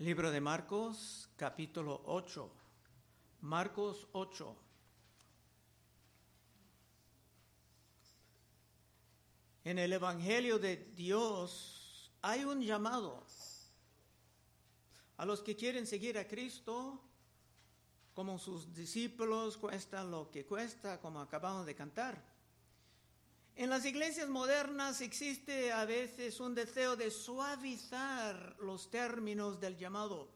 Libro de Marcos, capítulo 8. Marcos 8. En el Evangelio de Dios hay un llamado a los que quieren seguir a Cristo, como sus discípulos, cuesta lo que cuesta, como acabamos de cantar. En las iglesias modernas existe a veces un deseo de suavizar los términos del llamado,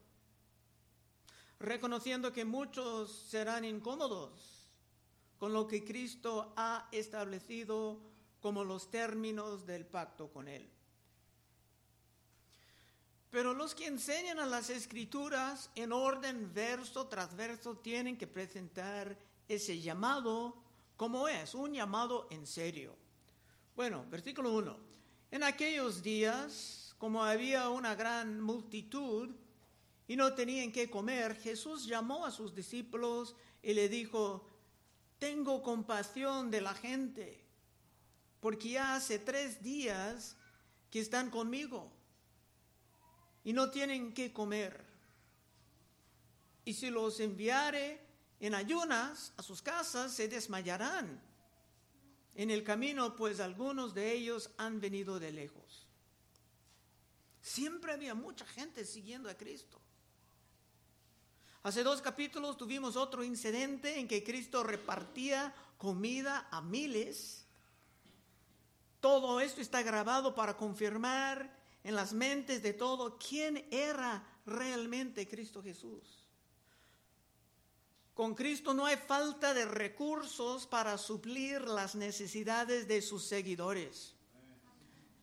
reconociendo que muchos serán incómodos con lo que Cristo ha establecido como los términos del pacto con Él. Pero los que enseñan a las escrituras en orden verso tras verso tienen que presentar ese llamado como es, un llamado en serio. Bueno, versículo 1. En aquellos días, como había una gran multitud y no tenían qué comer, Jesús llamó a sus discípulos y le dijo, tengo compasión de la gente, porque ya hace tres días que están conmigo y no tienen qué comer. Y si los enviare en ayunas a sus casas, se desmayarán en el camino, pues algunos de ellos han venido de lejos. Siempre había mucha gente siguiendo a Cristo. Hace dos capítulos tuvimos otro incidente en que Cristo repartía comida a miles. Todo esto está grabado para confirmar en las mentes de todo quién era realmente Cristo Jesús. Con Cristo no hay falta de recursos para suplir las necesidades de sus seguidores.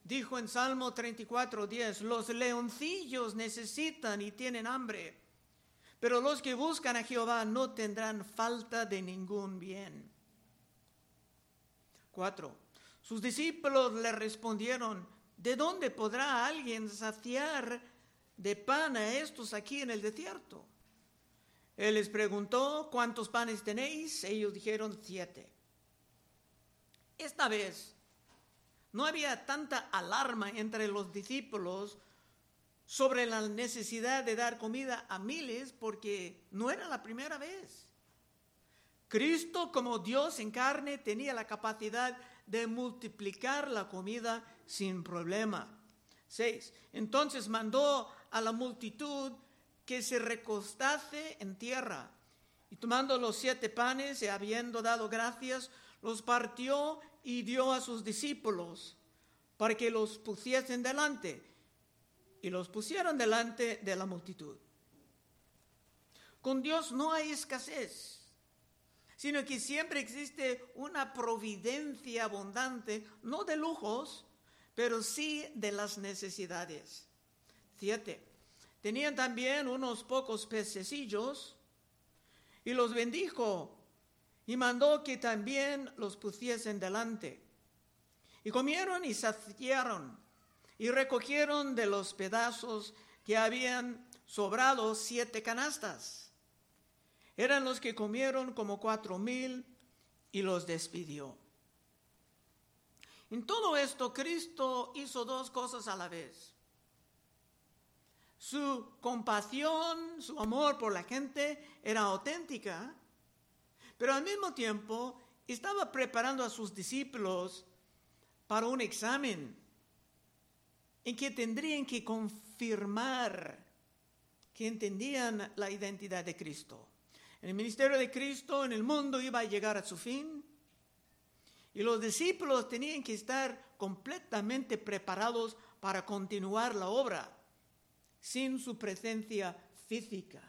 Dijo en Salmo 34:10, los leoncillos necesitan y tienen hambre, pero los que buscan a Jehová no tendrán falta de ningún bien. 4. Sus discípulos le respondieron, ¿de dónde podrá alguien saciar de pan a estos aquí en el desierto? Él les preguntó, ¿cuántos panes tenéis? Ellos dijeron, siete. Esta vez no había tanta alarma entre los discípulos sobre la necesidad de dar comida a miles porque no era la primera vez. Cristo como Dios en carne tenía la capacidad de multiplicar la comida sin problema. Seis. Entonces mandó a la multitud que se recostase en tierra. Y tomando los siete panes y habiendo dado gracias, los partió y dio a sus discípulos para que los pusiesen delante. Y los pusieron delante de la multitud. Con Dios no hay escasez, sino que siempre existe una providencia abundante, no de lujos, pero sí de las necesidades. Siete. Tenían también unos pocos pececillos y los bendijo y mandó que también los pusiesen delante. Y comieron y saciaron y recogieron de los pedazos que habían sobrado siete canastas. Eran los que comieron como cuatro mil y los despidió. En todo esto Cristo hizo dos cosas a la vez su compasión, su amor por la gente era auténtica, pero al mismo tiempo estaba preparando a sus discípulos para un examen en que tendrían que confirmar que entendían la identidad de Cristo. El ministerio de Cristo en el mundo iba a llegar a su fin y los discípulos tenían que estar completamente preparados para continuar la obra sin su presencia física.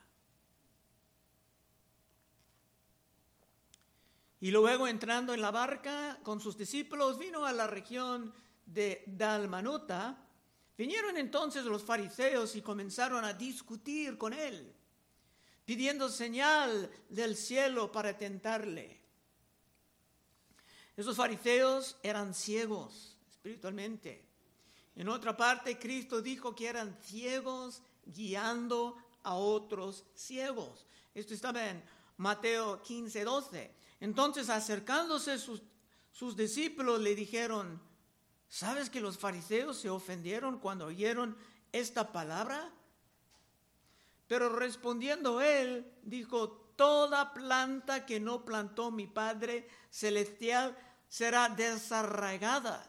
Y luego entrando en la barca con sus discípulos, vino a la región de Dalmanuta. Vinieron entonces los fariseos y comenzaron a discutir con él, pidiendo señal del cielo para tentarle. Esos fariseos eran ciegos espiritualmente en otra parte, Cristo dijo que eran ciegos guiando a otros ciegos. Esto estaba en Mateo 15, 12. Entonces, acercándose sus, sus discípulos, le dijeron, ¿sabes que los fariseos se ofendieron cuando oyeron esta palabra? Pero respondiendo él, dijo, toda planta que no plantó mi Padre Celestial será desarraigada.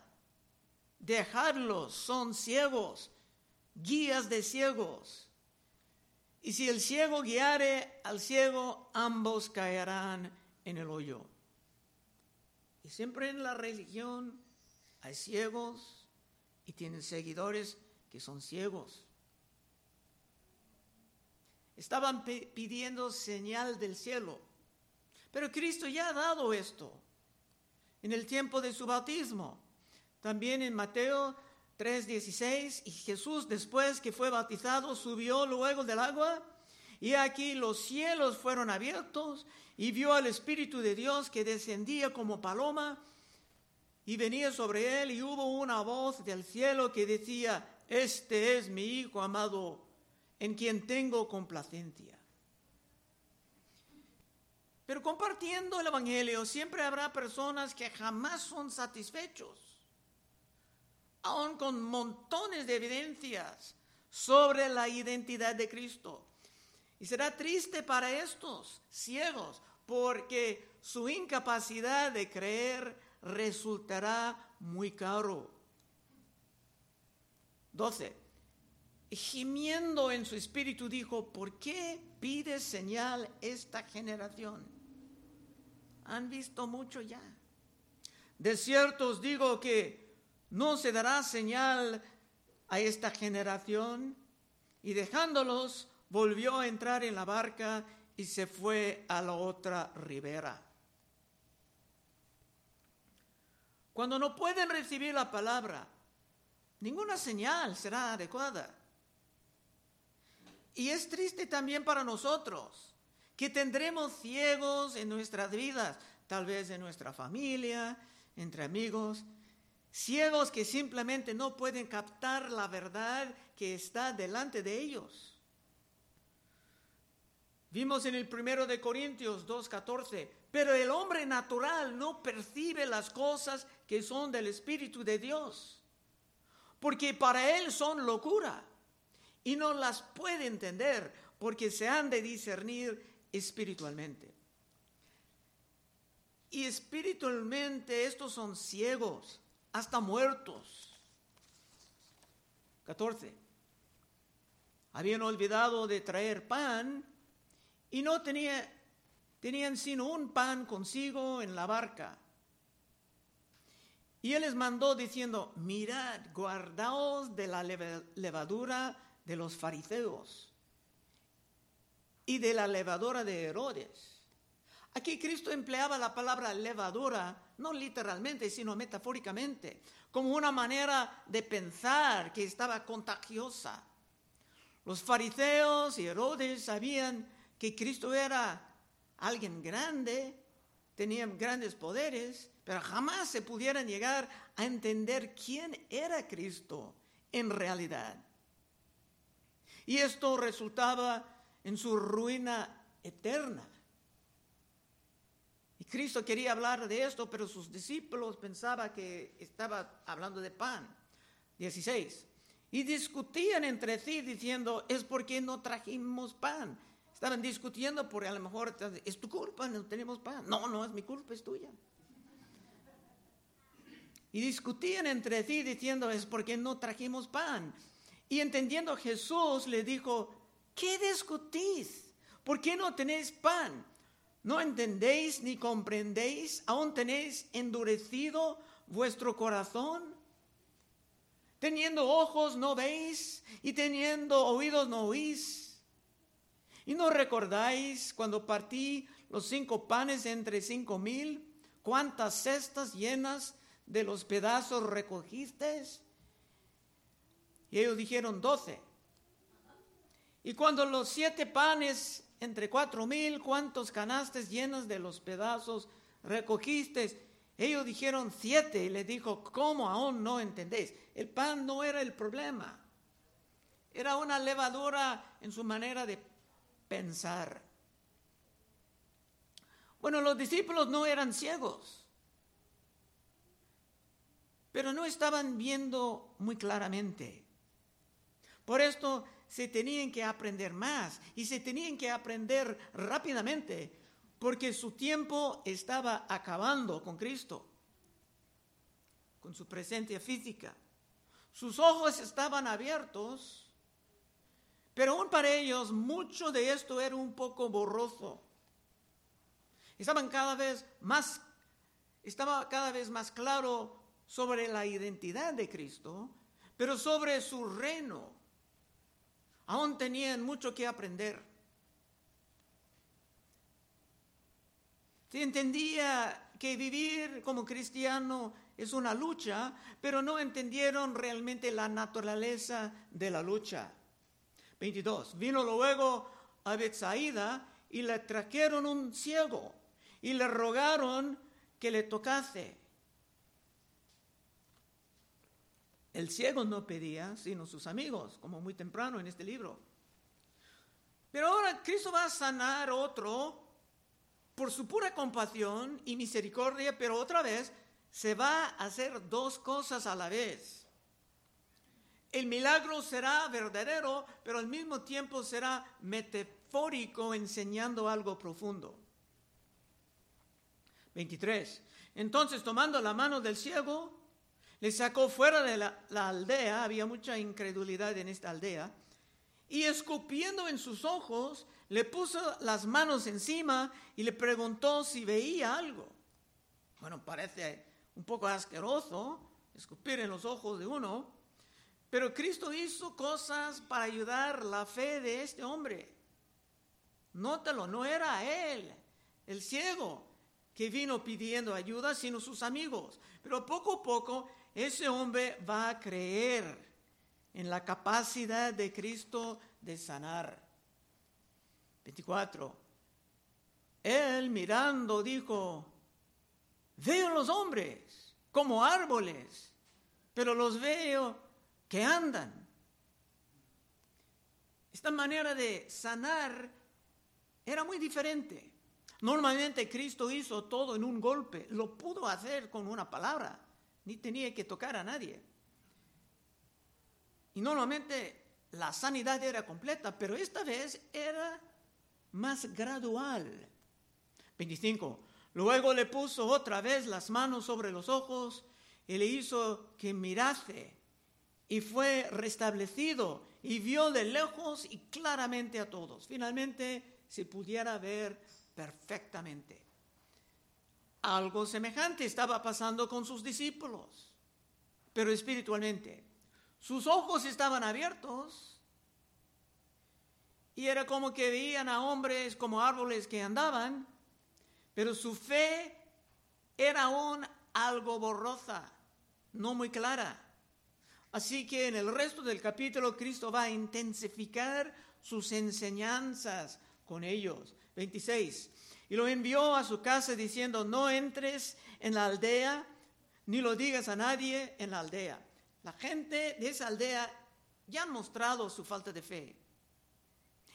Dejadlos, son ciegos, guías de ciegos. Y si el ciego guiare al ciego, ambos caerán en el hoyo. Y siempre en la religión hay ciegos y tienen seguidores que son ciegos. Estaban pidiendo señal del cielo. Pero Cristo ya ha dado esto en el tiempo de su bautismo. También en Mateo 3:16, y Jesús después que fue bautizado subió luego del agua, y aquí los cielos fueron abiertos, y vio al Espíritu de Dios que descendía como paloma, y venía sobre él, y hubo una voz del cielo que decía, este es mi Hijo amado, en quien tengo complacencia. Pero compartiendo el Evangelio siempre habrá personas que jamás son satisfechos, aun con montones de evidencias sobre la identidad de Cristo. Y será triste para estos ciegos porque su incapacidad de creer resultará muy caro. 12. Gimiendo en su espíritu dijo, ¿por qué pide señal esta generación? Han visto mucho ya. De cierto os digo que no se dará señal a esta generación. Y dejándolos, volvió a entrar en la barca y se fue a la otra ribera. Cuando no pueden recibir la palabra, ninguna señal será adecuada. Y es triste también para nosotros que tendremos ciegos en nuestras vidas, tal vez en nuestra familia, entre amigos, ciegos que simplemente no pueden captar la verdad que está delante de ellos. Vimos en el primero de Corintios 2.14, pero el hombre natural no percibe las cosas que son del Espíritu de Dios porque para él son locura y no las puede entender porque se han de discernir espiritualmente. Y espiritualmente estos son ciegos, hasta muertos. 14. Habían olvidado de traer pan y no tenía, tenían sino un pan consigo en la barca. Y él les mandó diciendo, mirad, guardaos de la levadura de los fariseos y de la levadura de Herodes. Aquí Cristo empleaba la palabra levadura, no literalmente, sino metafóricamente, como una manera de pensar que estaba contagiosa. Los fariseos y Herodes sabían que Cristo era alguien grande, tenía grandes poderes, pero jamás se pudieran llegar a entender quién era Cristo en realidad. Y esto resultaba en su ruina eterna. Cristo quería hablar de esto, pero sus discípulos pensaban que estaba hablando de pan. 16. Y discutían entre sí diciendo, es porque no trajimos pan. Estaban discutiendo porque a lo mejor es tu culpa, no tenemos pan. No, no es mi culpa, es tuya. Y discutían entre sí diciendo, es porque no trajimos pan. Y entendiendo Jesús le dijo, ¿qué discutís? ¿Por qué no tenéis pan? ¿No entendéis ni comprendéis? ¿Aún tenéis endurecido vuestro corazón? Teniendo ojos no veis y teniendo oídos no oís. ¿Y no recordáis cuando partí los cinco panes entre cinco mil? ¿Cuántas cestas llenas de los pedazos recogiste? Y ellos dijeron doce. Y cuando los siete panes entre cuatro mil, ¿cuántos canastes llenos de los pedazos recogiste? Ellos dijeron siete y le dijo, ¿cómo aún no entendéis? El pan no era el problema. Era una levadura en su manera de pensar. Bueno, los discípulos no eran ciegos pero no estaban viendo muy claramente. Por esto se tenían que aprender más y se tenían que aprender rápidamente porque su tiempo estaba acabando con Cristo, con su presencia física. Sus ojos estaban abiertos, pero aún para ellos mucho de esto era un poco borroso. Estaban cada vez más, estaba cada vez más claro sobre la identidad de Cristo, pero sobre su reino. Aún tenían mucho que aprender. Se entendía que vivir como cristiano es una lucha, pero no entendieron realmente la naturaleza de la lucha. 22. Vino luego a Bethsaida y le trajeron un ciego y le rogaron que le tocase. El ciego no pedía, sino sus amigos, como muy temprano en este libro. Pero ahora Cristo va a sanar otro por su pura compasión y misericordia, pero otra vez se va a hacer dos cosas a la vez. El milagro será verdadero, pero al mismo tiempo será metafórico enseñando algo profundo. 23. Entonces, tomando la mano del ciego, le sacó fuera de la, aldea, había mucha incredulidad en esta aldea, y escupiendo en sus ojos, le puso las manos encima y le preguntó si veía algo. Bueno, parece un poco asqueroso escupir en los ojos de uno, pero Cristo hizo cosas para ayudar la fe de este hombre. Nótalo, no era él, el ciego, que vino pidiendo ayuda, sino sus amigos. Pero poco a poco ese hombre va a creer en la capacidad de Cristo de sanar. 24. Él mirando dijo, veo los hombres como árboles, pero los veo que andan. Esta manera de sanar era muy diferente. Normalmente Cristo hizo todo en un golpe, lo pudo hacer con una palabra, ni tenía que tocar a nadie. Y normalmente la sanidad era completa, pero esta vez era más gradual. 25. Luego le puso otra vez las manos sobre los ojos y le hizo que mirase y fue restablecido y vio de lejos y claramente a todos. Finalmente se pudiera ver perfectamente. Algo semejante estaba pasando con sus discípulos, pero espiritualmente. Sus ojos estaban abiertos y era como que veían a hombres como árboles que andaban, pero su fe era aún algo borrosa, no muy clara. Así que en el resto del capítulo Cristo va a intensificar sus enseñanzas con ellos. 26. Y lo envió a su casa diciendo, no entres en la aldea, ni lo digas a nadie en la aldea. La gente de esa aldea ya han mostrado su falta de fe.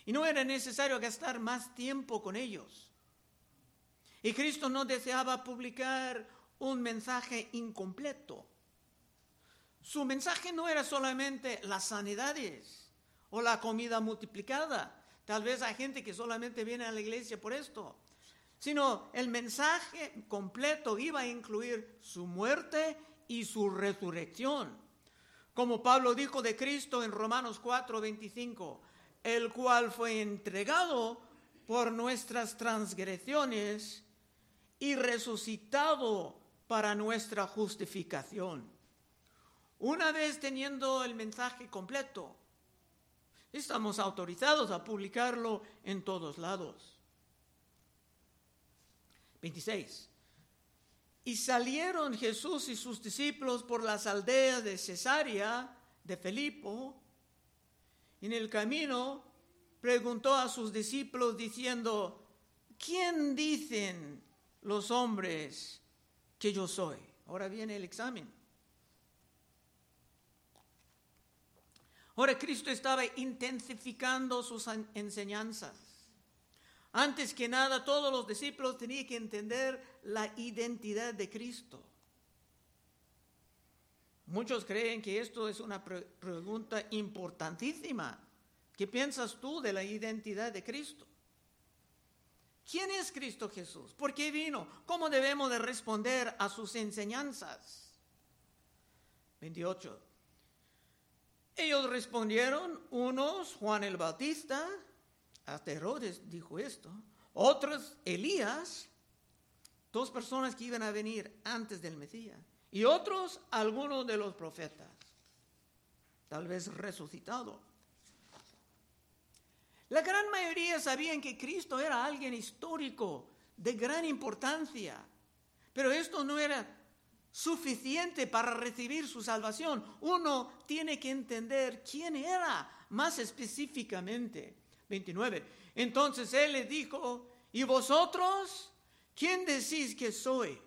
Y no era necesario gastar más tiempo con ellos. Y Cristo no deseaba publicar un mensaje incompleto. Su mensaje no era solamente las sanidades o la comida multiplicada. Tal vez hay gente que solamente viene a la iglesia por esto. Sino el mensaje completo iba a incluir su muerte y su resurrección. Como Pablo dijo de Cristo en Romanos 4, 25 el cual fue entregado por nuestras transgresiones y resucitado para nuestra justificación. Una vez teniendo el mensaje completo, estamos autorizados a publicarlo en todos lados. 26. Y salieron Jesús y sus discípulos por las aldeas de Cesarea de Felipo, en el camino preguntó a sus discípulos diciendo, ¿quién dicen los hombres que yo soy? Ahora viene el examen. Ahora Cristo estaba intensificando sus enseñanzas. Antes que nada, todos los discípulos tenían que entender la identidad de Cristo. Muchos creen que esto es una pregunta importantísima. ¿Qué piensas tú de la identidad de Cristo? ¿Quién es Cristo Jesús? ¿Por qué vino? ¿Cómo debemos de responder a sus enseñanzas? 28. Ellos respondieron, unos Juan el Bautista, hasta Herodes dijo esto, otros Elías, dos personas que iban a venir antes del Mesías, y otros algunos de los profetas, tal vez resucitado. La gran mayoría sabían que Cristo era alguien histórico, de gran importancia, pero esto no era suficiente para recibir su salvación. Uno tiene que entender quién era más específicamente. 29. Entonces él le dijo, ¿y vosotros quién decís que soy?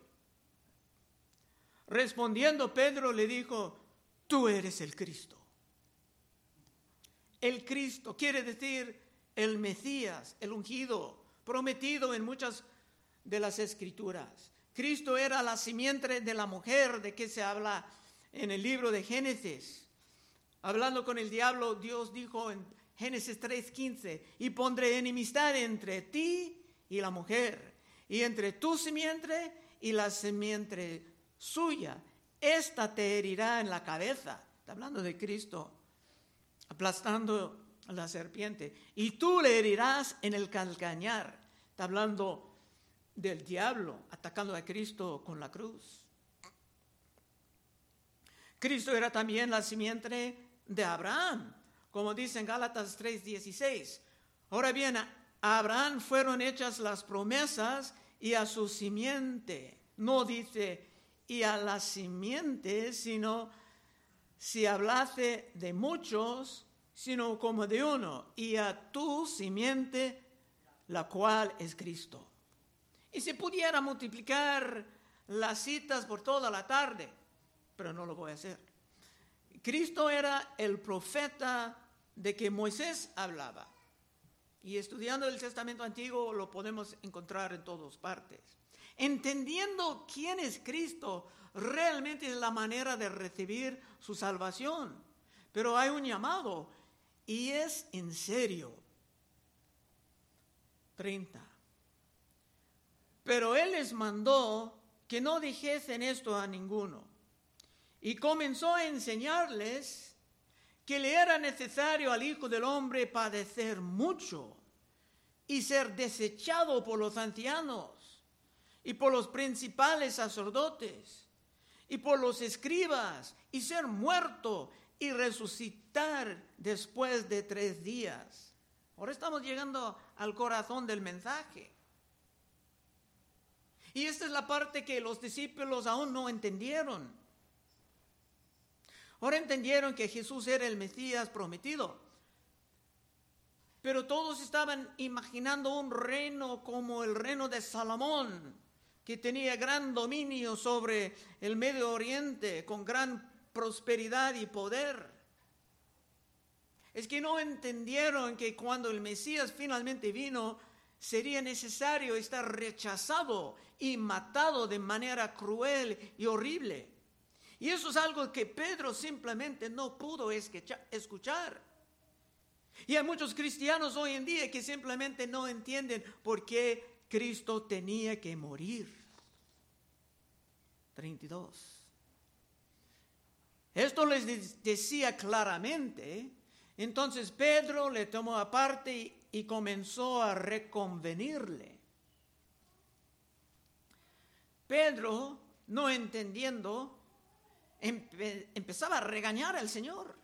Respondiendo Pedro le dijo, tú eres el Cristo. El Cristo quiere decir el Mesías, el ungido, prometido en muchas de las escrituras. Cristo era la simiente de la mujer de que se habla en el libro de Génesis. Hablando con el diablo, Dios dijo en Génesis 3:15, y pondré enemistad entre ti y la mujer, y entre tu simiente y la simiente suya. Esta te herirá en la cabeza. Está hablando de Cristo, aplastando a la serpiente. Y tú le herirás en el calcañar. Está hablando del diablo atacando a Cristo con la cruz. Cristo era también la simiente de Abraham como dice en Gálatas 3:16. Ahora bien, a Abraham fueron hechas las promesas y a su simiente. No dice y a la simiente, sino si hablase de muchos, sino como de uno, y a tu simiente, la cual es Cristo. Y si pudiera multiplicar las citas por toda la tarde, pero no lo voy a hacer. Cristo era el profeta de que Moisés hablaba. Y estudiando el Testamento Antiguo lo podemos encontrar en todas partes. Entendiendo quién es Cristo realmente es la manera de recibir su salvación. Pero hay un llamado y es en serio. 30. Pero Él les mandó que no dijesen esto a ninguno y comenzó a enseñarles que le era necesario al Hijo del Hombre padecer mucho y ser desechado por los ancianos y por los principales sacerdotes y por los escribas y ser muerto y resucitar después de tres días. Ahora estamos llegando al corazón del mensaje. Y esta es la parte que los discípulos aún no entendieron. Ahora entendieron que Jesús era el Mesías prometido. Pero todos estaban imaginando un reino como el reino de Salomón, que tenía gran dominio sobre el Medio Oriente, con gran prosperidad y poder. Es que no entendieron que cuando el Mesías finalmente vino, sería necesario estar rechazado y matado de manera cruel y horrible. Y eso es algo que Pedro simplemente no pudo escuchar. Y hay muchos cristianos hoy en día que simplemente no entienden por qué Cristo tenía que morir. 32. Esto les decía claramente. Entonces Pedro le tomó aparte y comenzó a reconvenirle. Pedro, no entendiendo, empezaba a regañar al Señor.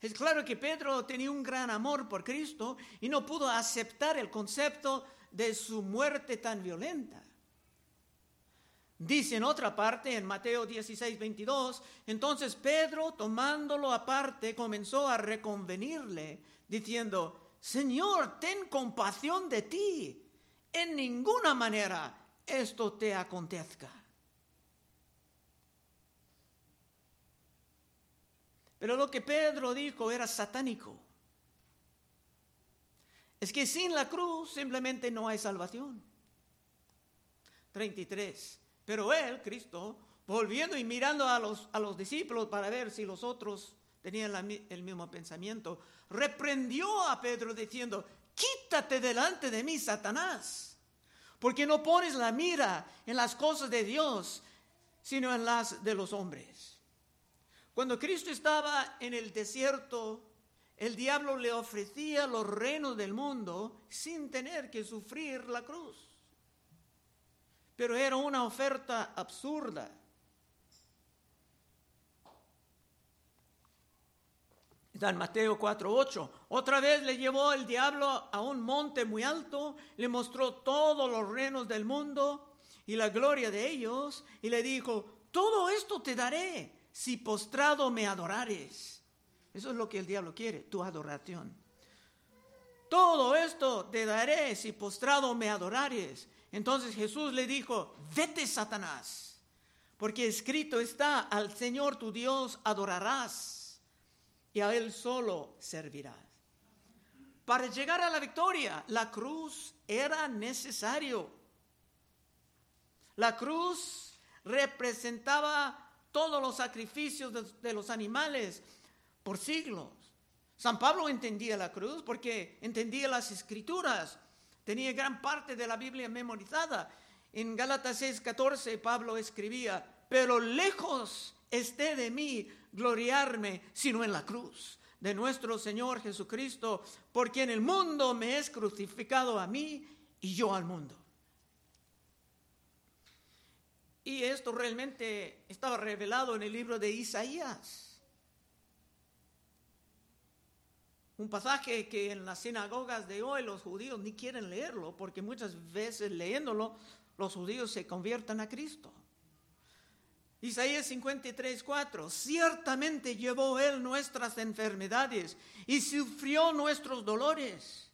Es claro que Pedro tenía un gran amor por Cristo y no pudo aceptar el concepto de su muerte tan violenta. Dice en otra parte, en Mateo 16, 22, entonces Pedro, tomándolo aparte, comenzó a reconvenirle, diciendo, Señor, ten compasión de ti. En ninguna manera esto te acontezca. Pero lo que Pedro dijo era satánico. Es que sin la cruz simplemente no hay salvación. 33. Pero Él, Cristo, volviendo y mirando a los, a los discípulos para ver si los otros tenían el mismo pensamiento, reprendió a Pedro diciendo, quítate delante de mí, Satanás, porque no pones la mira en las cosas de Dios, sino en las de los hombres. Cuando Cristo estaba en el desierto, el diablo le ofrecía los reinos del mundo sin tener que sufrir la cruz. Pero era una oferta absurda. Está en Mateo 4:8. Otra vez le llevó el diablo a un monte muy alto, le mostró todos los reinos del mundo y la gloria de ellos, y le dijo, todo esto te daré si postrado me adorares. Eso es lo que el diablo quiere, tu adoración. Todo esto te daré si postrado me adorares. Entonces Jesús le dijo, vete Satanás, porque escrito está, al Señor tu Dios adorarás y a Él solo servirás. Para llegar a la victoria, la cruz era necesario. La cruz representaba todos los sacrificios de, los animales por siglos. San Pablo entendía la cruz porque entendía las escrituras, tenía gran parte de la Biblia memorizada. En Gálatas 6:14 Pablo escribía, pero lejos esté de mí gloriarme, sino en la cruz de nuestro Señor Jesucristo, porque en el mundo me es crucificado a mí y yo al mundo. Y esto realmente estaba revelado en el libro de Isaías. Un pasaje que en las sinagogas de hoy los judíos ni quieren leerlo, porque muchas veces leyéndolo los judíos se convierten a Cristo. Isaías 53, 4. Ciertamente llevó Él nuestras enfermedades y sufrió nuestros dolores.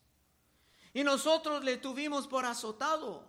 Y nosotros le tuvimos por azotado,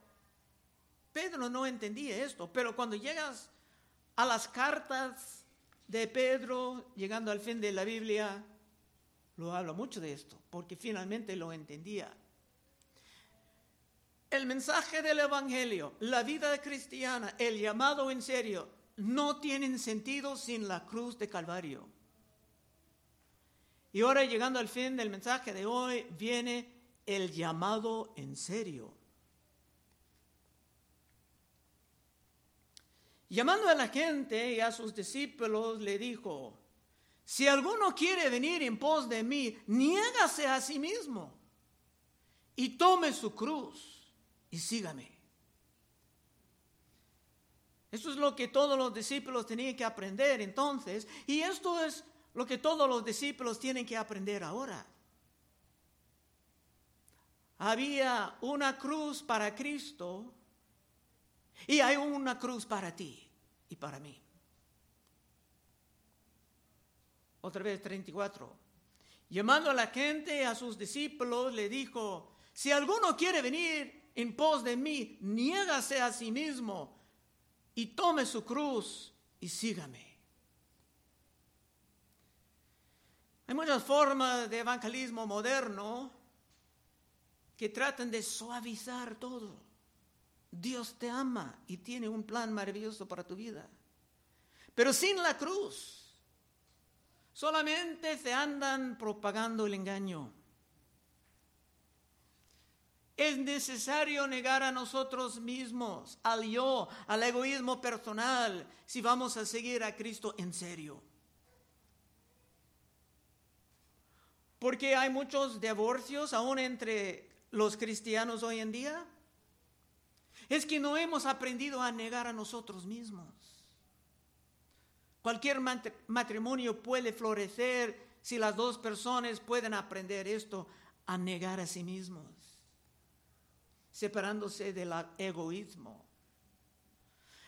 Pedro no entendía esto, pero cuando llegas a las cartas de Pedro, llegando al fin de la Biblia, lo habla mucho de esto, porque finalmente lo entendía. El mensaje del Evangelio, la vida cristiana, el llamado en serio, no tienen sentido sin la cruz de Calvario. Y ahora llegando al fin del mensaje de hoy, viene el llamado en serio. Llamando a la gente y a sus discípulos, le dijo, si alguno quiere venir en pos de mí, niégase a sí mismo y tome su cruz y sígame. Esto es lo que todos los discípulos tenían que aprender entonces, y esto es lo que todos los discípulos tienen que aprender ahora. Había una cruz para Cristo y hay una cruz para ti y para mí. Otra vez 34. Llamando a la gente, a sus discípulos, le dijo, si alguno quiere venir en pos de mí, niégase a sí mismo y tome su cruz y sígame. Hay muchas formas de evangelismo moderno que tratan de suavizar todo. Dios te ama y tiene un plan maravilloso para tu vida. Pero sin la cruz, solamente se andan propagando el engaño. Es necesario negar a nosotros mismos, al yo, al egoísmo personal, si vamos a seguir a Cristo en serio. Porque hay muchos divorcios aún entre los cristianos hoy en día es que no hemos aprendido a negar a nosotros mismos. Cualquier matrimonio puede florecer si las dos personas pueden aprender esto, a negar a sí mismos, separándose del egoísmo.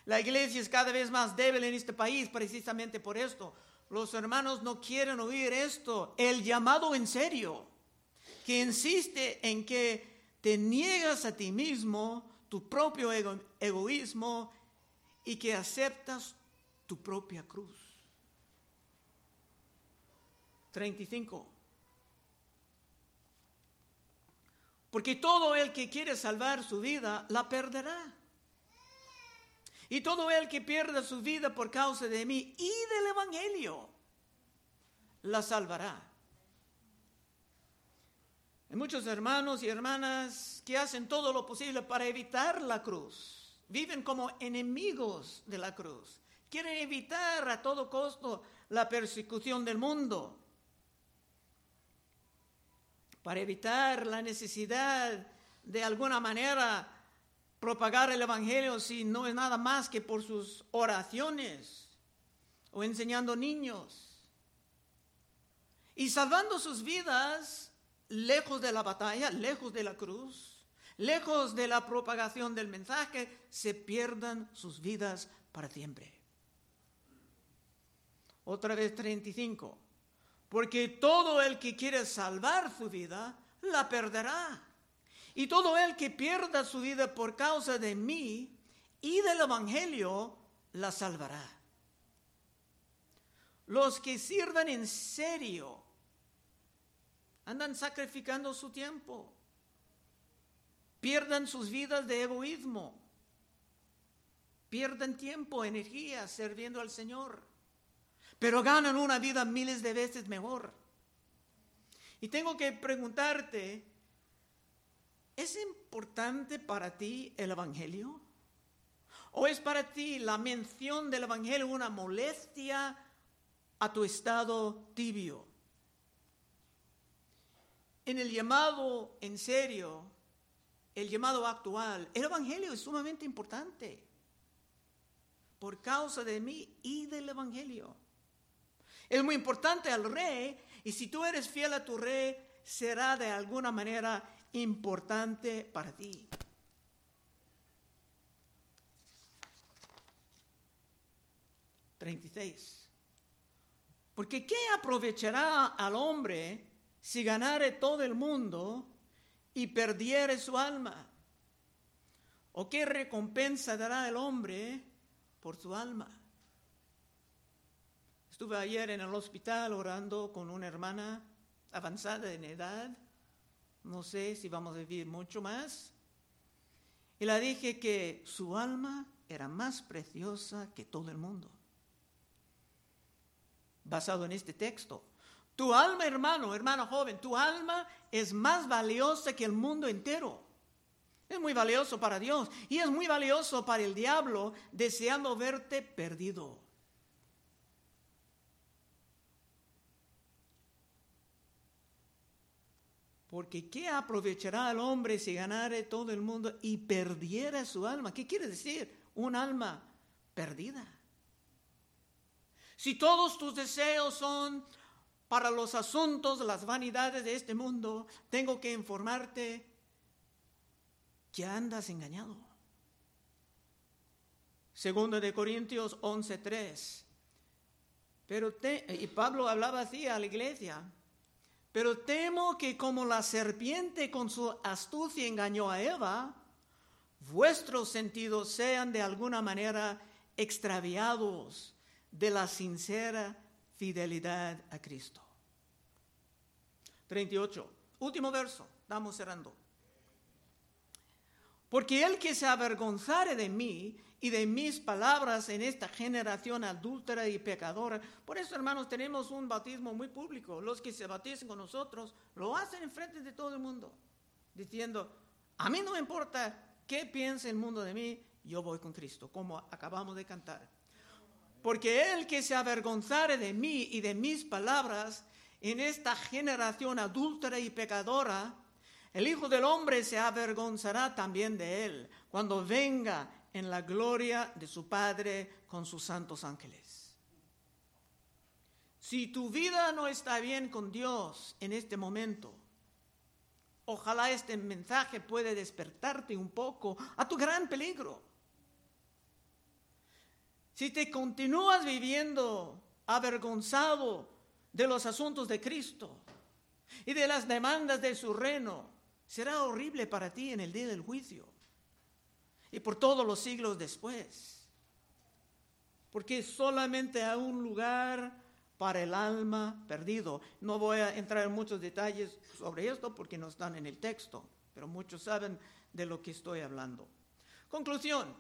La iglesia es cada vez más débil en este país precisamente por esto. Los hermanos no quieren oír esto, el llamado en serio, que insiste en que te niegas a ti mismo, tu propio egoísmo y que aceptas tu propia cruz. 35. Porque todo el que quiere salvar su vida la perderá. Y todo el que pierda su vida por causa de mí y del Evangelio la salvará. Hay muchos hermanos y hermanas que hacen todo lo posible para evitar la cruz. Viven como enemigos de la cruz. Quieren evitar a todo costo la persecución del mundo para evitar la necesidad de alguna manera propagar el Evangelio si no es nada más que por sus oraciones o enseñando niños. Y salvando sus vidas lejos de la batalla, lejos de la cruz, lejos de la propagación del mensaje, se pierdan sus vidas para siempre. Otra vez 35 porque todo el que quiere salvar su vida, la perderá. Y todo el que pierda su vida por causa de mí y del Evangelio, la salvará. Los que sirven en serio andan sacrificando su tiempo, pierdan sus vidas de egoísmo, pierden tiempo, energía sirviendo al Señor pero ganan una vida miles de veces mejor. Y tengo que preguntarte, ¿es importante para ti el Evangelio? ¿O es para ti la mención del Evangelio una molestia a tu estado tibio? En el llamado en serio, el llamado actual, el Evangelio es sumamente importante por causa de mí y del Evangelio. Es muy importante al rey y si tú eres fiel a tu rey, será de alguna manera importante para ti. ¿36? Porque ¿qué aprovechará al hombre si ganare todo el mundo y perdiere su alma? ¿O qué recompensa dará el hombre por su alma? Estuve ayer en el hospital orando con una hermana avanzada en edad. No sé si vamos a vivir mucho más. Y le dije que su alma era más preciosa que todo el mundo. Basado en este texto. Tu alma, hermano, hermano joven, tu alma es más valiosa que el mundo entero. Es muy valioso para Dios y es muy valioso para el diablo deseando verte perdido. Porque ¿qué aprovechará el hombre si ganare todo el mundo y perdiera su alma? ¿Qué quiere decir? Un alma perdida. Si todos tus deseos son para los asuntos, las vanidades de este mundo, tengo que informarte que andas engañado. Segundo de Corintios 11:3. Pero y Pablo hablaba así a la iglesia. Pero temo que como la serpiente con su astucia engañó a Eva, vuestros sentidos sean de alguna manera extraviados de la sincera fidelidad a Cristo. 38. Último verso, estamos cerrando. Porque el que se avergonzare de mí y de mis palabras en esta generación adúltera y pecadora. Por eso, hermanos, tenemos un bautismo muy público. Los que se bautizan con nosotros lo hacen en frente de todo el mundo, diciendo, a mí no me importa qué piense el mundo de mí, yo voy con Cristo, como acabamos de cantar. Porque el que se avergonzare de mí y de mis palabras en esta generación adúltera y pecadora, el Hijo del Hombre se avergonzará también de él cuando venga en la gloria de su Padre con sus santos ángeles. Si tu vida no está bien con Dios en este momento, ojalá este mensaje pueda despertarte un poco a tu gran peligro. si te continúas viviendo avergonzado de los asuntos de Cristo y de las demandas de su reino, será horrible para ti en el día del juicio y por todos los siglos después. Porque solamente hay un lugar para el alma perdido. No voy a entrar en muchos detalles sobre esto porque no están en el texto, pero muchos saben de lo que estoy hablando. Conclusión.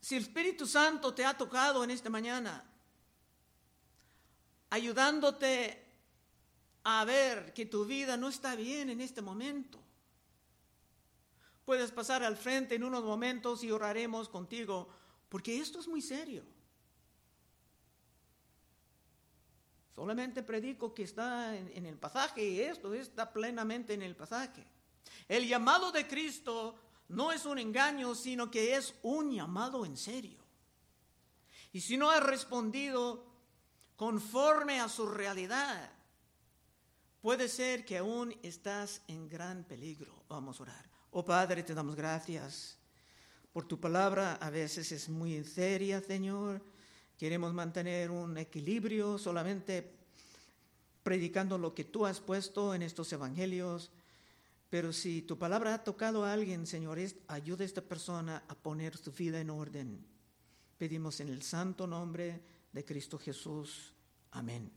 Si el Espíritu Santo te ha tocado en esta mañana, ayudándote a ver que tu vida no está bien en este momento, puedes pasar al frente en unos momentos y oraremos contigo, porque esto es muy serio. Solamente predico que está en, el pasaje y esto está plenamente en el pasaje. El llamado de Cristo no es un engaño, sino que es un llamado en serio. Y si no has respondido conforme a su realidad, puede ser que aún estás en gran peligro. Vamos a orar. Oh Padre, te damos gracias por tu palabra. A veces es muy seria, Señor. Queremos mantener un equilibrio solamente predicando lo que tú has puesto en estos evangelios pero si tu palabra ha tocado a alguien, Señor, ayuda a esta persona a poner su vida en orden. Pedimos en el santo nombre de Cristo Jesús. Amén.